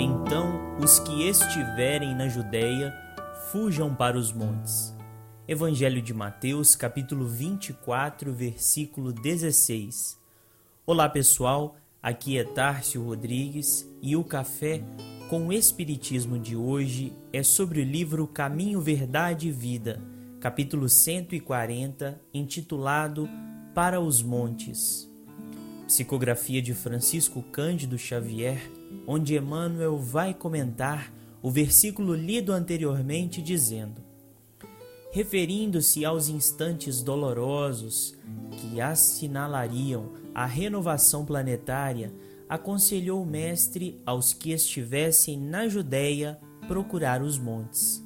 Então os que estiverem na Judéia fujam para os montes. Evangelho de Mateus, capítulo 24, versículo 16. Olá, pessoal. Aqui é Tárcio Rodrigues e o café com o espiritismo de hoje é sobre o livro Caminho, Verdade e Vida, capítulo 140, intitulado Para os Montes. Psicografia de Francisco Cândido Xavier, onde Emmanuel vai comentar o versículo lido anteriormente dizendo: referindo-se aos instantes dolorosos que assinalariam a renovação planetária, aconselhou o mestre aos que estivessem na Judéia procurar os montes.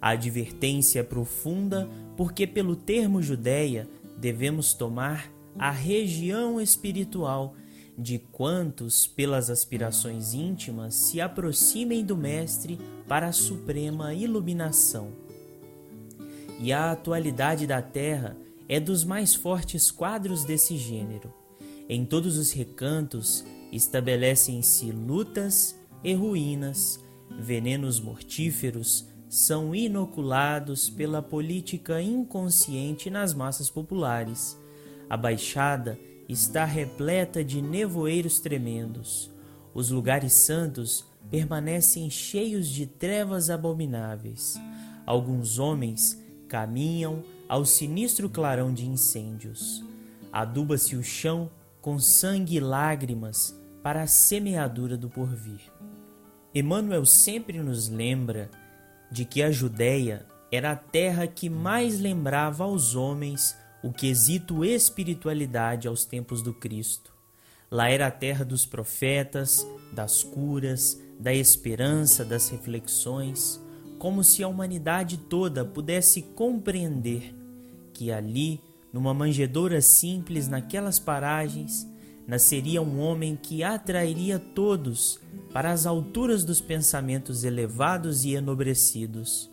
A advertência é profunda, porque pelo termo Judéia devemos tomar a região espiritual de quantos, pelas aspirações íntimas, se aproximem do Mestre para a suprema iluminação. E a atualidade da Terra é dos mais fortes quadros desse gênero. Em todos os recantos estabelecem-se lutas e ruínas, venenos mortíferos são inoculados pela política inconsciente nas massas populares. A Baixada está repleta de nevoeiros tremendos. Os lugares santos permanecem cheios de trevas abomináveis. Alguns homens caminham ao sinistro clarão de incêndios. Aduba-se o chão com sangue e lágrimas para a semeadura do porvir. Emmanuel sempre nos lembra de que a Judéia era a terra que mais lembrava aos homens o quesito espiritualidade aos tempos do Cristo. Lá era a terra dos profetas, das curas, da esperança, das reflexões, como se a humanidade toda pudesse compreender que ali, numa manjedoura simples naquelas paragens, nasceria um homem que atrairia todos para as alturas dos pensamentos elevados e enobrecidos.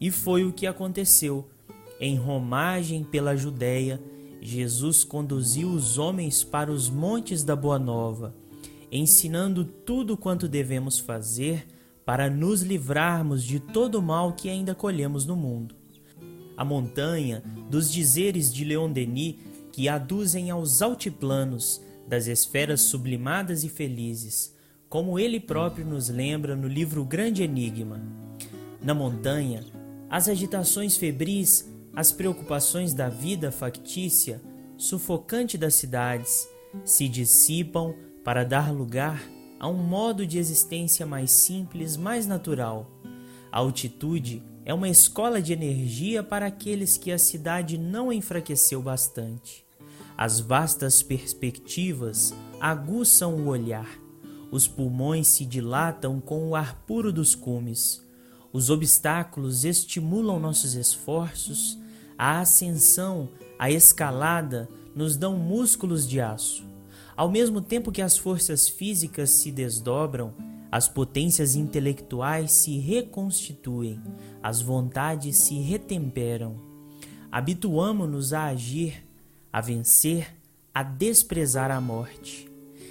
E foi o que aconteceu em romagem pela Judéia, Jesus conduziu os homens para os montes da Boa Nova, ensinando tudo quanto devemos fazer para nos livrarmos de todo o mal que ainda colhemos no mundo. A montanha dos dizeres de Leon Denis que aduzem aos altiplanos das esferas sublimadas e felizes, como ele próprio nos lembra no livro Grande Enigma. Na montanha, as agitações febris as preocupações da vida factícia, sufocante das cidades, se dissipam para dar lugar a um modo de existência mais simples, mais natural. A altitude é uma escola de energia para aqueles que a cidade não enfraqueceu bastante. As vastas perspectivas aguçam o olhar. Os pulmões se dilatam com o ar puro dos cumes. Os obstáculos estimulam nossos esforços a ascensão, a escalada nos dão músculos de aço. Ao mesmo tempo que as forças físicas se desdobram, as potências intelectuais se reconstituem, as vontades se retemperam. Habituamo-nos a agir, a vencer, a desprezar a morte.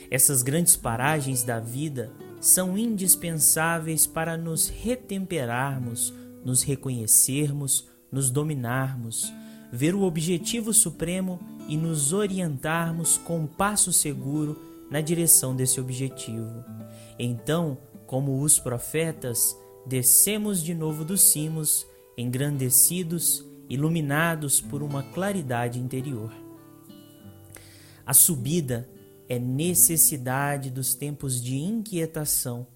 Essas grandes paragens da vida são indispensáveis para nos retemperarmos, nos reconhecermos, nos dominarmos, ver o objetivo supremo e nos orientarmos com um passo seguro na direção desse objetivo. Então, como os profetas, descemos de novo dos cimos, engrandecidos, iluminados por uma claridade interior. A subida é necessidade dos tempos de inquietação,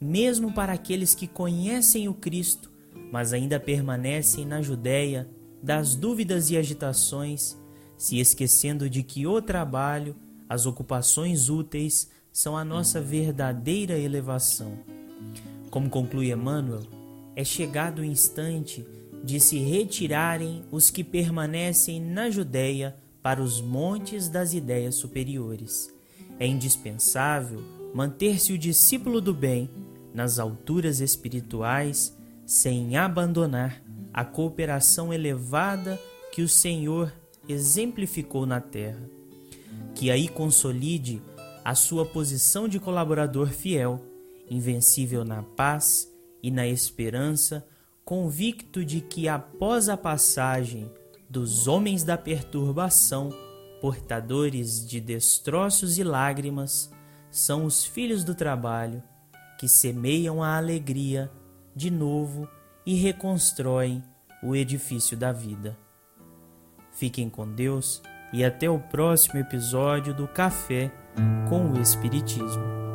mesmo para aqueles que conhecem o Cristo mas ainda permanecem na Judéia das dúvidas e agitações, se esquecendo de que o trabalho, as ocupações úteis, são a nossa verdadeira elevação. Como conclui Emmanuel, é chegado o instante de se retirarem os que permanecem na Judéia para os montes das ideias superiores. É indispensável manter-se o discípulo do bem nas alturas espirituais sem abandonar a cooperação elevada que o Senhor exemplificou na terra. Que aí consolide a sua posição de colaborador fiel invencível na paz e na esperança, convicto de que após a passagem dos homens da perturbação, portadores de destroços e lágrimas, são os filhos do trabalho que semeiam a alegria de novo e reconstroem o edifício da vida. Fiquem com Deus e até o próximo episódio do Café com o Espiritismo.